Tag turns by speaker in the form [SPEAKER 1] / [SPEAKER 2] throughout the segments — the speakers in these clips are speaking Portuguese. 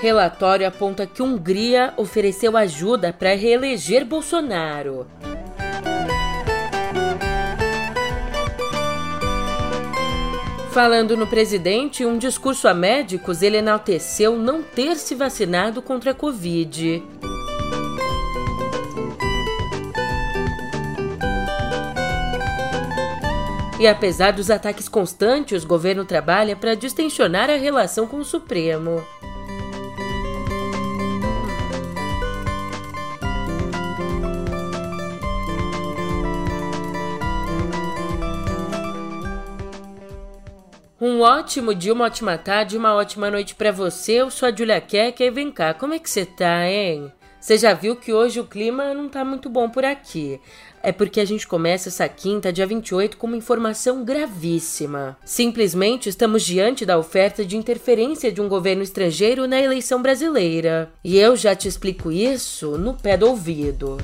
[SPEAKER 1] Relatório aponta que Hungria ofereceu ajuda para reeleger Bolsonaro. Falando no presidente, um discurso a médicos, ele enalteceu não ter se vacinado contra a Covid. E apesar dos ataques constantes, o governo trabalha para distensionar a relação com o Supremo. Um ótimo dia, uma ótima tarde, uma ótima noite para você. Eu sou a Julia Kek e vem cá, como é que você tá, hein? Você já viu que hoje o clima não tá muito bom por aqui. É porque a gente começa essa quinta, dia 28, com uma informação gravíssima. Simplesmente estamos diante da oferta de interferência de um governo estrangeiro na eleição brasileira. E eu já te explico isso no pé do ouvido.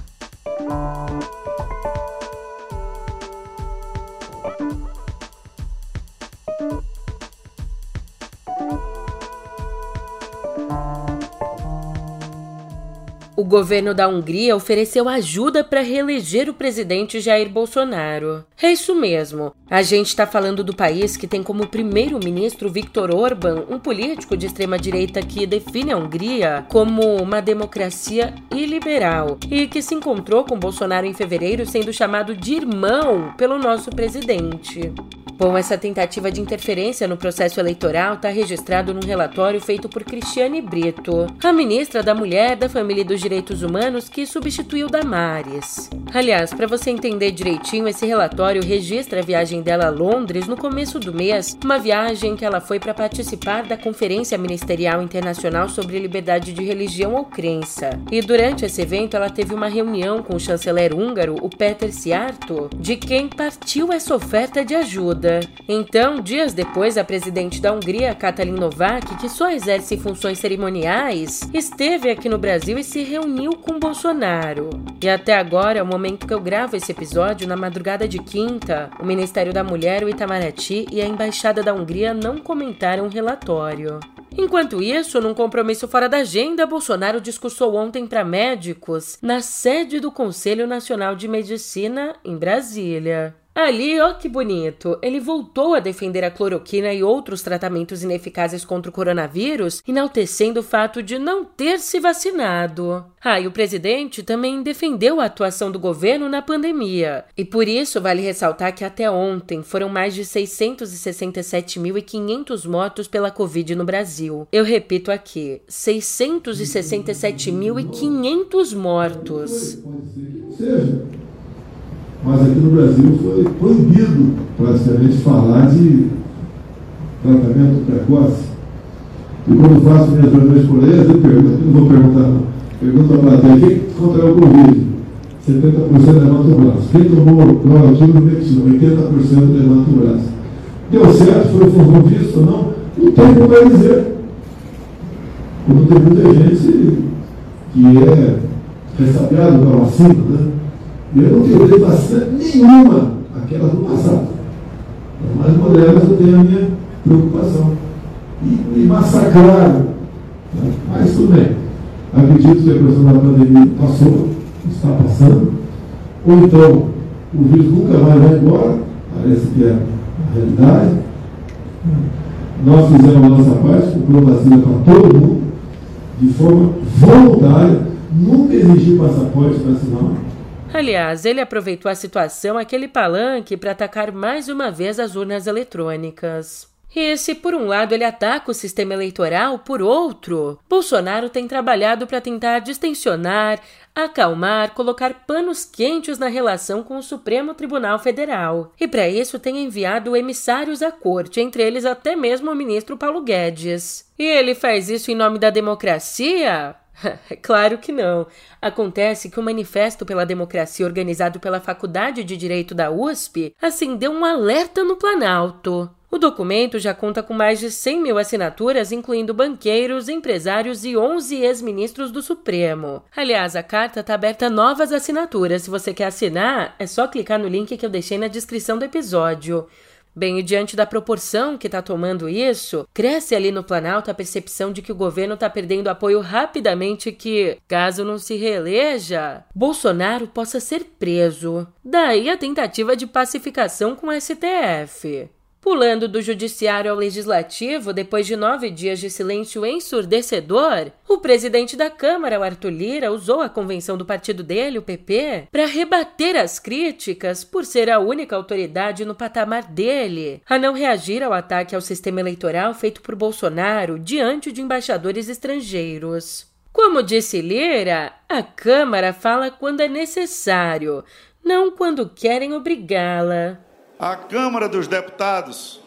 [SPEAKER 1] O governo da Hungria ofereceu ajuda para reeleger o presidente Jair Bolsonaro. É isso mesmo. A gente está falando do país que tem como primeiro-ministro Viktor Orban, um político de extrema-direita que define a Hungria como uma democracia iliberal e que se encontrou com Bolsonaro em fevereiro sendo chamado de irmão pelo nosso presidente. Bom, essa tentativa de interferência no processo eleitoral está registrado num relatório feito por Cristiane Brito, a ministra da Mulher, da Família e dos Direitos Humanos que substituiu Damares. Aliás, para você entender direitinho, esse relatório registra a viagem dela a Londres no começo do mês, uma viagem que ela foi para participar da Conferência Ministerial Internacional sobre Liberdade de Religião ou Crença. E durante esse evento, ela teve uma reunião com o chanceler húngaro, o Peter Siarto, de quem partiu essa oferta de ajuda. Então, dias depois, a presidente da Hungria, Katalin Novak, que só exerce funções cerimoniais, esteve aqui no Brasil e se reuniu com Bolsonaro. E até agora, o momento que eu gravo esse episódio, na madrugada de quinta, o Ministério da Mulher, o Itamaraty e a Embaixada da Hungria não comentaram o relatório. Enquanto isso, num compromisso fora da agenda, Bolsonaro discursou ontem para médicos na sede do Conselho Nacional de Medicina, em Brasília. Ali, ó que bonito, ele voltou a defender a cloroquina e outros tratamentos ineficazes contra o coronavírus, enaltecendo o fato de não ter se vacinado. Ah, e o presidente também defendeu a atuação do governo na pandemia. E por isso vale ressaltar que até ontem foram mais de 667.500 mortos pela Covid no Brasil. Eu repito aqui, 667.500 mortos.
[SPEAKER 2] Seja mas aqui no Brasil foi proibido praticamente falar de tratamento precoce. E quando faço minhas reuniões com eles, eu pergunto, não vou perguntar não, pergunto a plateia, quem contraiu o Covid? 70% levanta o braço. Quem tomou cloroquina Mexicano? 80% levanta o braço. Deu certo, foi função visto ou não? Não tem como dizer. Quando tem muita gente que é ressabiado com a vacina, né? Eu não tirei vacina nenhuma, aquela do passado. As mais modernas eu tenho a minha preocupação. E me massacraram. Mas tudo bem. Acredito que a questão da pandemia passou, está passando. Ou então o vírus nunca mais vai embora, parece que é a realidade. Nós fizemos a nossa parte, comprou vacina para todo mundo, de forma voluntária, nunca exigiu passaporte vacinal.
[SPEAKER 1] Aliás, ele aproveitou a situação, aquele palanque, para atacar mais uma vez as urnas eletrônicas. E se por um lado ele ataca o sistema eleitoral, por outro, Bolsonaro tem trabalhado para tentar distensionar, acalmar, colocar panos quentes na relação com o Supremo Tribunal Federal. E para isso tem enviado emissários à corte, entre eles até mesmo o ministro Paulo Guedes. E ele faz isso em nome da democracia? claro que não. Acontece que o Manifesto pela Democracia, organizado pela Faculdade de Direito da USP, acendeu um alerta no Planalto. O documento já conta com mais de 100 mil assinaturas, incluindo banqueiros, empresários e 11 ex-ministros do Supremo. Aliás, a carta está aberta a novas assinaturas. Se você quer assinar, é só clicar no link que eu deixei na descrição do episódio. Bem, e diante da proporção que está tomando isso, cresce ali no Planalto a percepção de que o governo está perdendo apoio rapidamente que, caso não se reeleja, Bolsonaro possa ser preso. Daí a tentativa de pacificação com o STF. Pulando do judiciário ao legislativo, depois de nove dias de silêncio ensurdecedor, o presidente da Câmara, o Arthur Lira, usou a convenção do partido dele, o PP, para rebater as críticas por ser a única autoridade no patamar dele a não reagir ao ataque ao sistema eleitoral feito por Bolsonaro diante de embaixadores estrangeiros. Como disse Lira, a Câmara fala quando é necessário, não quando querem obrigá-la.
[SPEAKER 3] A Câmara dos Deputados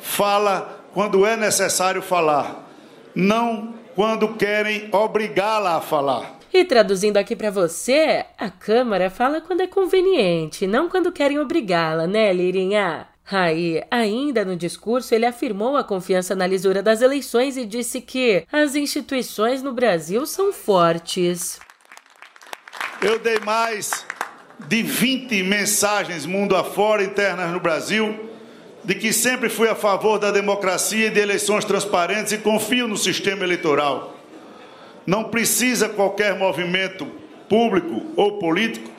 [SPEAKER 3] fala quando é necessário falar, não quando querem obrigá-la a falar.
[SPEAKER 1] E traduzindo aqui para você, a Câmara fala quando é conveniente, não quando querem obrigá-la, né, Lirinha? Aí, ainda no discurso, ele afirmou a confiança na lisura das eleições e disse que as instituições no Brasil são fortes.
[SPEAKER 3] Eu dei mais de 20 mensagens mundo afora, internas no Brasil, de que sempre fui a favor da democracia e de eleições transparentes e confio no sistema eleitoral. Não precisa qualquer movimento público ou político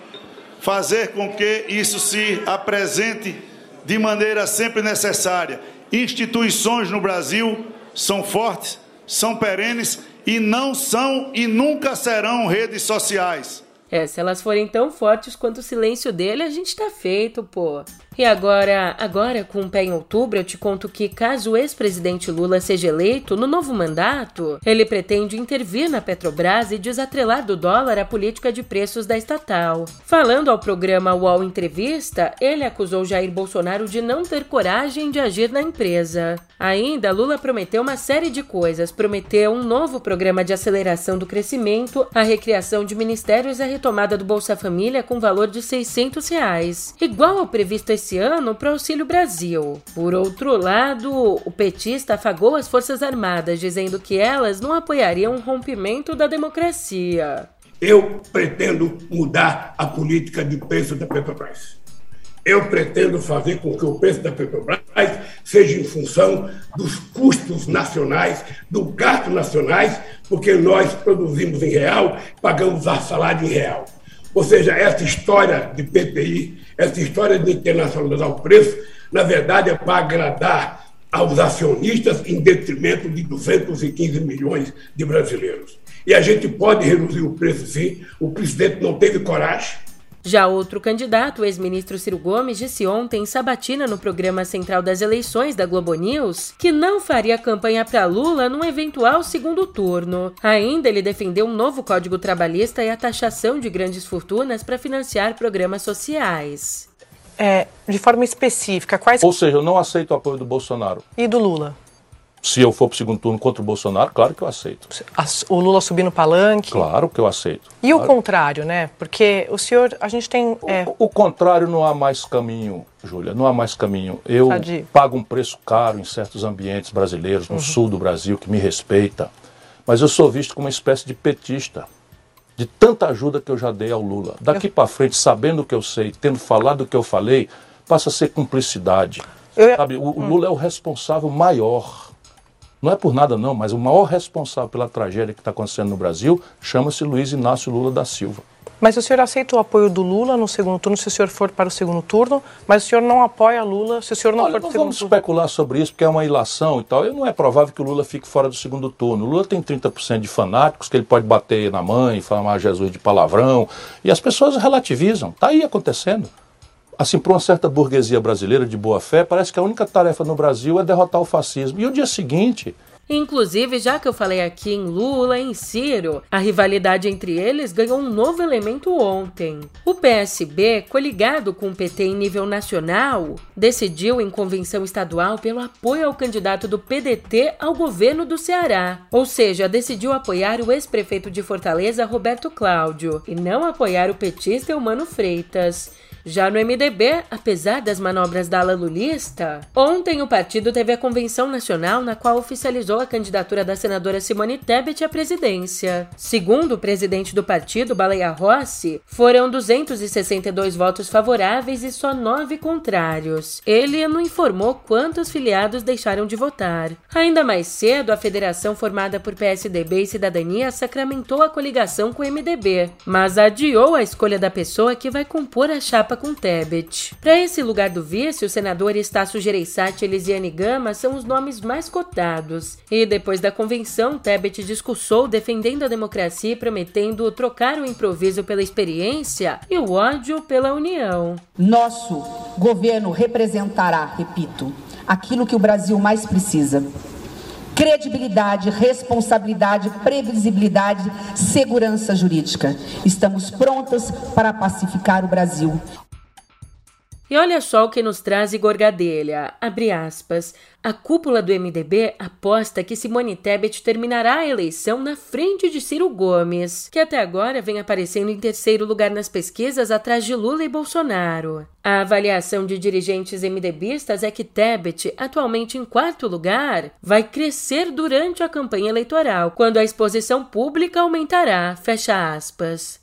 [SPEAKER 3] fazer com que isso se apresente de maneira sempre necessária. Instituições no Brasil são fortes, são perenes e não são e nunca serão redes sociais.
[SPEAKER 1] É, se elas forem tão fortes quanto o silêncio dele, a gente tá feito, pô. E agora, agora com o pé em outubro, eu te conto que caso o ex-presidente Lula seja eleito no novo mandato, ele pretende intervir na Petrobras e desatrelar do dólar a política de preços da estatal. Falando ao programa UOL Entrevista, ele acusou Jair Bolsonaro de não ter coragem de agir na empresa. Ainda, Lula prometeu uma série de coisas. Prometeu um novo programa de aceleração do crescimento, a recriação de ministérios e a retomada do Bolsa Família com valor de 600 reais, igual ao previsto esse ano para o Auxílio Brasil. Por outro lado, o petista afagou as Forças Armadas, dizendo que elas não apoiariam um rompimento da democracia.
[SPEAKER 4] Eu pretendo mudar a política de preço da Petrobras. Eu pretendo fazer com que o preço da Petrobras seja em função dos custos nacionais, do gasto nacionais, porque nós produzimos em real, pagamos a salário em real. Ou seja, essa história de PPI, essa história de internacionalizar o preço, na verdade é para agradar aos acionistas em detrimento de 215 milhões de brasileiros. E a gente pode reduzir o preço sim, o presidente não teve coragem,
[SPEAKER 1] já outro candidato, o ex-ministro Ciro Gomes, disse ontem em sabatina no programa central das eleições da Globo News que não faria campanha para Lula num eventual segundo turno. Ainda ele defendeu um novo Código Trabalhista e a taxação de grandes fortunas para financiar programas sociais.
[SPEAKER 5] É, de forma específica, quais.
[SPEAKER 6] Ou seja, eu não aceito o apoio do Bolsonaro.
[SPEAKER 5] E do Lula?
[SPEAKER 6] Se eu for para o segundo turno contra o Bolsonaro, claro que eu aceito.
[SPEAKER 5] O Lula subir no palanque?
[SPEAKER 6] Claro que eu aceito.
[SPEAKER 5] E
[SPEAKER 6] claro.
[SPEAKER 5] o contrário, né? Porque o senhor, a gente tem.
[SPEAKER 6] É... O, o, contrário não há mais caminho, Júlia, não há mais caminho. Eu Sadio. pago um preço caro em certos ambientes brasileiros, no uhum. sul do Brasil, que me respeita, mas eu sou visto como uma espécie de petista. De tanta ajuda que eu já dei ao Lula. Daqui eu... para frente, sabendo o que eu sei, tendo falado o que eu falei, passa a ser cumplicidade. Eu... Sabe, o, o hum. Lula é o responsável maior não é por nada não, mas o maior responsável pela tragédia que está acontecendo no Brasil chama-se Luiz Inácio Lula da Silva.
[SPEAKER 5] Mas o senhor aceita o apoio do Lula no segundo turno, se o senhor for para o segundo turno, mas o senhor não apoia Lula se o senhor não Olha, for para o segundo
[SPEAKER 6] vamos turno? especular sobre isso, porque é uma ilação e tal. E não é provável que o Lula fique fora do segundo turno. O Lula tem 30% de fanáticos, que ele pode bater na mãe, falar Jesus de palavrão, e as pessoas relativizam. Está aí acontecendo assim, para uma certa burguesia brasileira de boa fé, parece que a única tarefa no Brasil é derrotar o fascismo. E o dia seguinte,
[SPEAKER 1] Inclusive, já que eu falei aqui em Lula e em Ciro, a rivalidade entre eles ganhou um novo elemento ontem. O PSB, coligado com o PT em nível nacional, decidiu em convenção estadual pelo apoio ao candidato do PDT ao governo do Ceará. Ou seja, decidiu apoiar o ex-prefeito de Fortaleza, Roberto Cláudio, e não apoiar o petista Eumano Freitas. Já no MDB, apesar das manobras da ala lulista, ontem o partido teve a convenção nacional na qual oficializou a candidatura da senadora Simone Tebet à presidência. Segundo o presidente do partido, Baleia Rossi, foram 262 votos favoráveis e só nove contrários. Ele não informou quantos filiados deixaram de votar. Ainda mais cedo, a federação formada por PSDB e Cidadania sacramentou a coligação com o MDB, mas adiou a escolha da pessoa que vai compor a chapa com Tebet. Para esse lugar do vice, o senador Estácio Gereissati e Elisiane Gama são os nomes mais cotados. E depois da convenção, Tebet discursou defendendo a democracia e prometendo trocar o improviso pela experiência e o ódio pela união.
[SPEAKER 7] Nosso governo representará, repito, aquilo que o Brasil mais precisa credibilidade, responsabilidade, previsibilidade, segurança jurídica. Estamos prontas para pacificar o Brasil.
[SPEAKER 1] E olha só o que nos traz Igor Gadelha, abre aspas, a cúpula do MDB aposta que Simone Tebet terminará a eleição na frente de Ciro Gomes, que até agora vem aparecendo em terceiro lugar nas pesquisas atrás de Lula e Bolsonaro. A avaliação de dirigentes MDBistas é que Tebet, atualmente em quarto lugar, vai crescer durante a campanha eleitoral, quando a exposição pública aumentará, fecha aspas.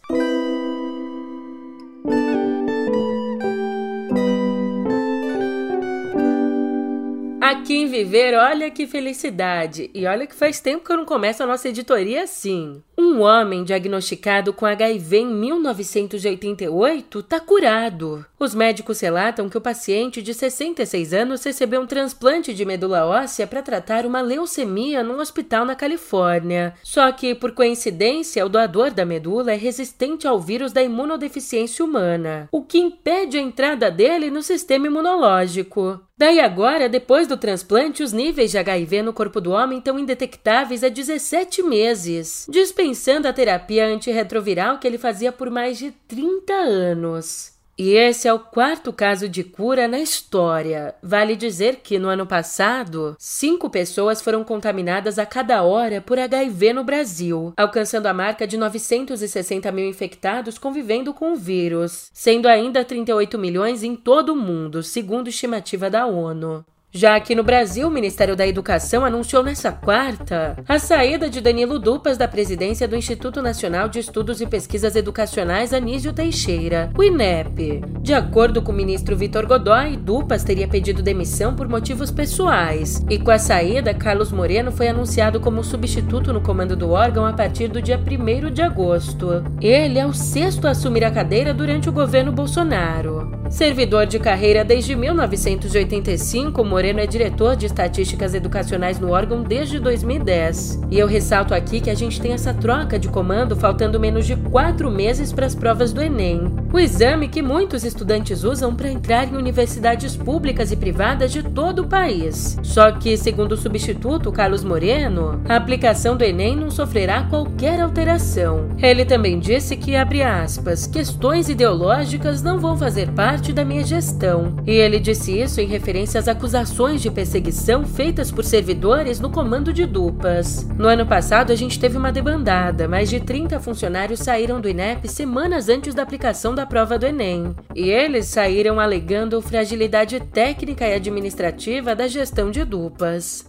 [SPEAKER 1] Aqui em Viver, olha que felicidade! E olha que faz tempo que eu não começo a nossa editoria assim. Um homem diagnosticado com HIV em 1988 está curado. Os médicos relatam que o paciente de 66 anos recebeu um transplante de medula óssea para tratar uma leucemia num hospital na Califórnia. Só que, por coincidência, o doador da medula é resistente ao vírus da imunodeficiência humana, o que impede a entrada dele no sistema imunológico. Daí agora, depois do transplante, os níveis de HIV no corpo do homem estão indetectáveis há 17 meses, dispensando a terapia antirretroviral que ele fazia por mais de 30 anos. E esse é o quarto caso de cura na história. Vale dizer que no ano passado, cinco pessoas foram contaminadas a cada hora por HIV no Brasil, alcançando a marca de 960 mil infectados convivendo com o vírus, sendo ainda 38 milhões em todo o mundo, segundo estimativa da ONU. Já aqui no Brasil, o Ministério da Educação anunciou nesta quarta a saída de Danilo Dupas da presidência do Instituto Nacional de Estudos e Pesquisas Educacionais Anísio Teixeira, o INEP. De acordo com o ministro Vitor Godoy, Dupas teria pedido demissão por motivos pessoais, e com a saída, Carlos Moreno foi anunciado como substituto no comando do órgão a partir do dia 1 de agosto. Ele é o sexto a assumir a cadeira durante o governo Bolsonaro. Servidor de carreira desde 1985, Moreno é diretor de estatísticas educacionais no órgão desde 2010. E eu ressalto aqui que a gente tem essa troca de comando faltando menos de quatro meses para as provas do Enem. O exame que muitos estudantes usam para entrar em universidades públicas e privadas de todo o país. Só que, segundo o substituto Carlos Moreno, a aplicação do Enem não sofrerá qualquer alteração. Ele também disse que, abre aspas, questões ideológicas não vão fazer parte da minha gestão. E ele disse isso em referência às acusações de perseguição feitas por servidores no comando de dupas. No ano passado, a gente teve uma debandada. Mais de 30 funcionários saíram do INEP semanas antes da aplicação da prova do Enem. E eles saíram alegando fragilidade técnica e administrativa da gestão de dupas.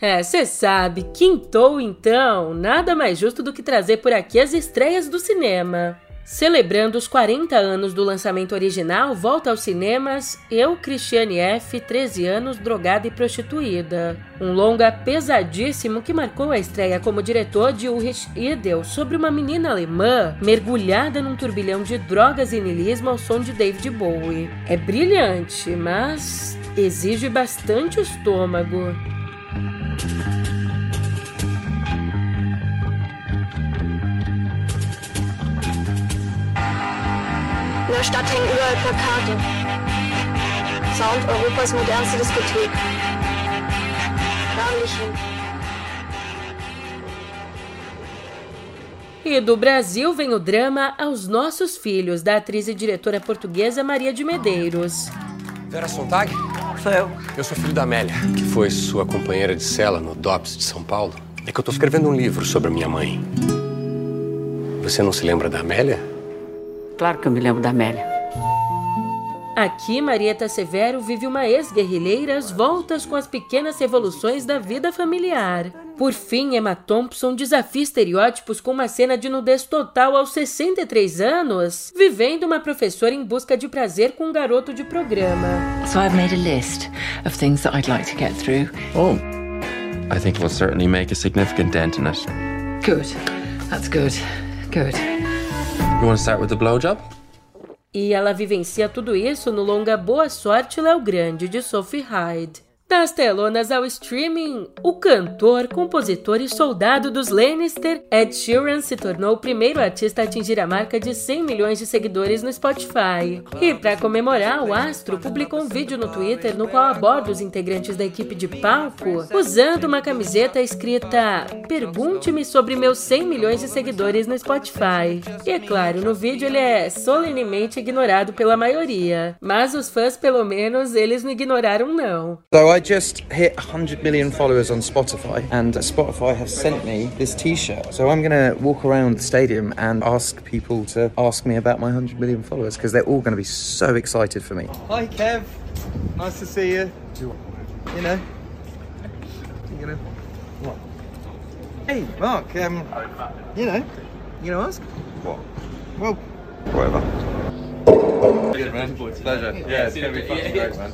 [SPEAKER 1] É, você sabe, quintou então, nada mais justo do que trazer por aqui as estreias do cinema. Celebrando os 40 anos do lançamento original, volta aos cinemas Eu, Cristiane F., 13 anos, drogada e prostituída. Um longa pesadíssimo que marcou a estreia como diretor de Ulrich Idel sobre uma menina alemã mergulhada num turbilhão de drogas e niilismo ao som de David Bowie. É brilhante, mas exige bastante estômago.
[SPEAKER 8] In der Stadt hängen überall Plakate. Sound Europas modernste Diskothek. Da will ich hin.
[SPEAKER 1] E do Brasil vem o drama Aos Nossos Filhos, da atriz e diretora portuguesa Maria de Medeiros.
[SPEAKER 9] Vera Sontag?
[SPEAKER 10] Sou eu.
[SPEAKER 9] Eu sou filho da Amélia, que foi sua companheira de cela no DOPS de São Paulo. É que eu tô escrevendo um livro sobre a minha mãe. Você não se lembra da Amélia?
[SPEAKER 10] Claro que eu me lembro da Amélia.
[SPEAKER 1] Aqui, Marieta Severo vive uma ex-guerrilheira às voltas com as pequenas revoluções da vida familiar. Por fim, Emma Thompson desafia estereótipos com uma cena de nudez total aos 63 anos, vivendo uma professora em busca de prazer com um garoto de programa.
[SPEAKER 11] So I've made a list of things that I'd like to get through.
[SPEAKER 12] Oh, I think we'll certainly make a significant dent in it.
[SPEAKER 11] Good. That's good. Good.
[SPEAKER 12] You want to start with the blowjob?
[SPEAKER 1] E ela vivencia tudo isso no longa Boa Sorte Léo Grande, de Sophie Hyde. Das telonas ao streaming, o cantor, compositor e soldado dos Lannister, Ed Sheeran se tornou o primeiro artista a atingir a marca de 100 milhões de seguidores no Spotify. E para comemorar, o astro publicou um vídeo no Twitter no qual aborda os integrantes da equipe de palco usando uma camiseta escrita Pergunte-me sobre meus 100 milhões de seguidores no Spotify. E é claro, no vídeo ele é solenemente ignorado pela maioria, mas os fãs, pelo menos, eles não ignoraram não.
[SPEAKER 13] So just hit 100 million followers on Spotify, and Spotify have sent me this t shirt. So I'm going to walk around the stadium and ask people to ask me about my 100 million followers because they're all going to be so excited for me. Hi, Kev. Nice to see you. You know. You know. What? Hey, Mark. Um, you know. You know ask? What? Well, whatever. Good man, it's a pleasure. Yeah, it's gonna be fucking great, man.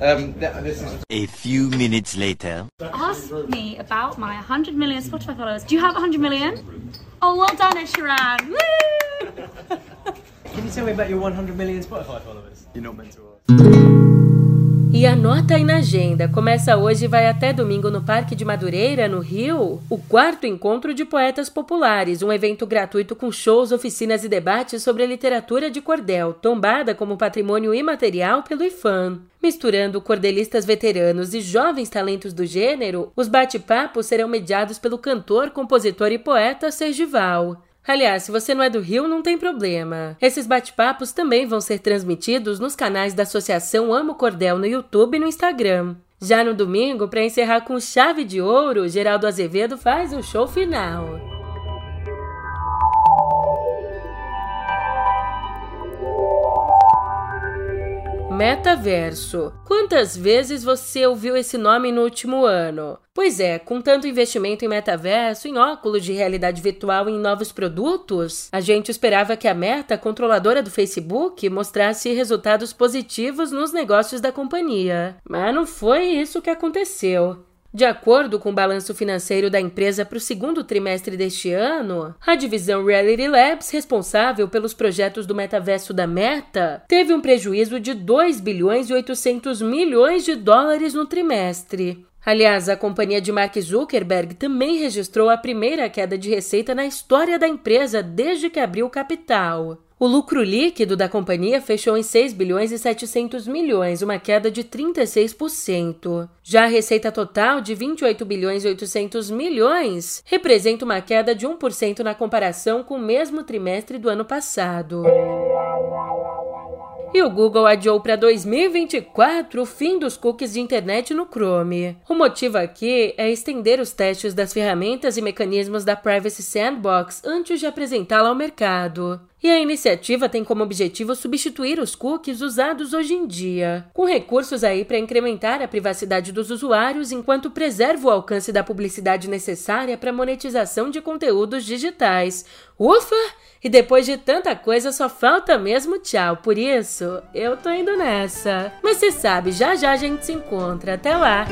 [SPEAKER 13] Um, this is.
[SPEAKER 14] A few minutes later.
[SPEAKER 15] Ask me about my 100 million Spotify followers. Do you have 100 million? Oh, well done, Ed Sheeran. Woo!
[SPEAKER 16] Can you tell me about your 100 million Spotify followers? You're not meant to ask.
[SPEAKER 1] E anota aí na agenda, começa hoje e vai até domingo no Parque de Madureira, no Rio, o quarto encontro de poetas populares, um evento gratuito com shows, oficinas e debates sobre a literatura de cordel, tombada como patrimônio imaterial pelo IFAM. Misturando cordelistas veteranos e jovens talentos do gênero, os bate-papos serão mediados pelo cantor, compositor e poeta Sergival. Aliás, se você não é do Rio, não tem problema. Esses bate-papos também vão ser transmitidos nos canais da Associação Amo Cordel no YouTube e no Instagram. Já no domingo, para encerrar com chave de ouro, Geraldo Azevedo faz o show final. Metaverso. Quantas vezes você ouviu esse nome no último ano? Pois é, com tanto investimento em metaverso, em óculos de realidade virtual e em novos produtos, a gente esperava que a Meta, controladora do Facebook, mostrasse resultados positivos nos negócios da companhia. Mas não foi isso que aconteceu. De acordo com o balanço financeiro da empresa para o segundo trimestre deste ano, a divisão Reality Labs, responsável pelos projetos do metaverso da Meta, teve um prejuízo de 2 bilhões e 800 milhões de dólares no trimestre. Aliás, a companhia de Mark Zuckerberg também registrou a primeira queda de receita na história da empresa desde que abriu capital. O lucro líquido da companhia fechou em 6 bilhões e 700 milhões, uma queda de 36%. Já a receita total de 28 bilhões e 800 milhões representa uma queda de 1% na comparação com o mesmo trimestre do ano passado. E o Google adiou para 2024 o fim dos cookies de internet no Chrome. O motivo aqui é estender os testes das ferramentas e mecanismos da Privacy Sandbox antes de apresentá-la ao mercado. E a iniciativa tem como objetivo substituir os cookies usados hoje em dia, com recursos aí para incrementar a privacidade dos usuários enquanto preserva o alcance da publicidade necessária para monetização de conteúdos digitais. Ufa! E depois de tanta coisa só falta mesmo tchau. Por isso, eu tô indo nessa. Mas você sabe, já já a gente se encontra. Até lá!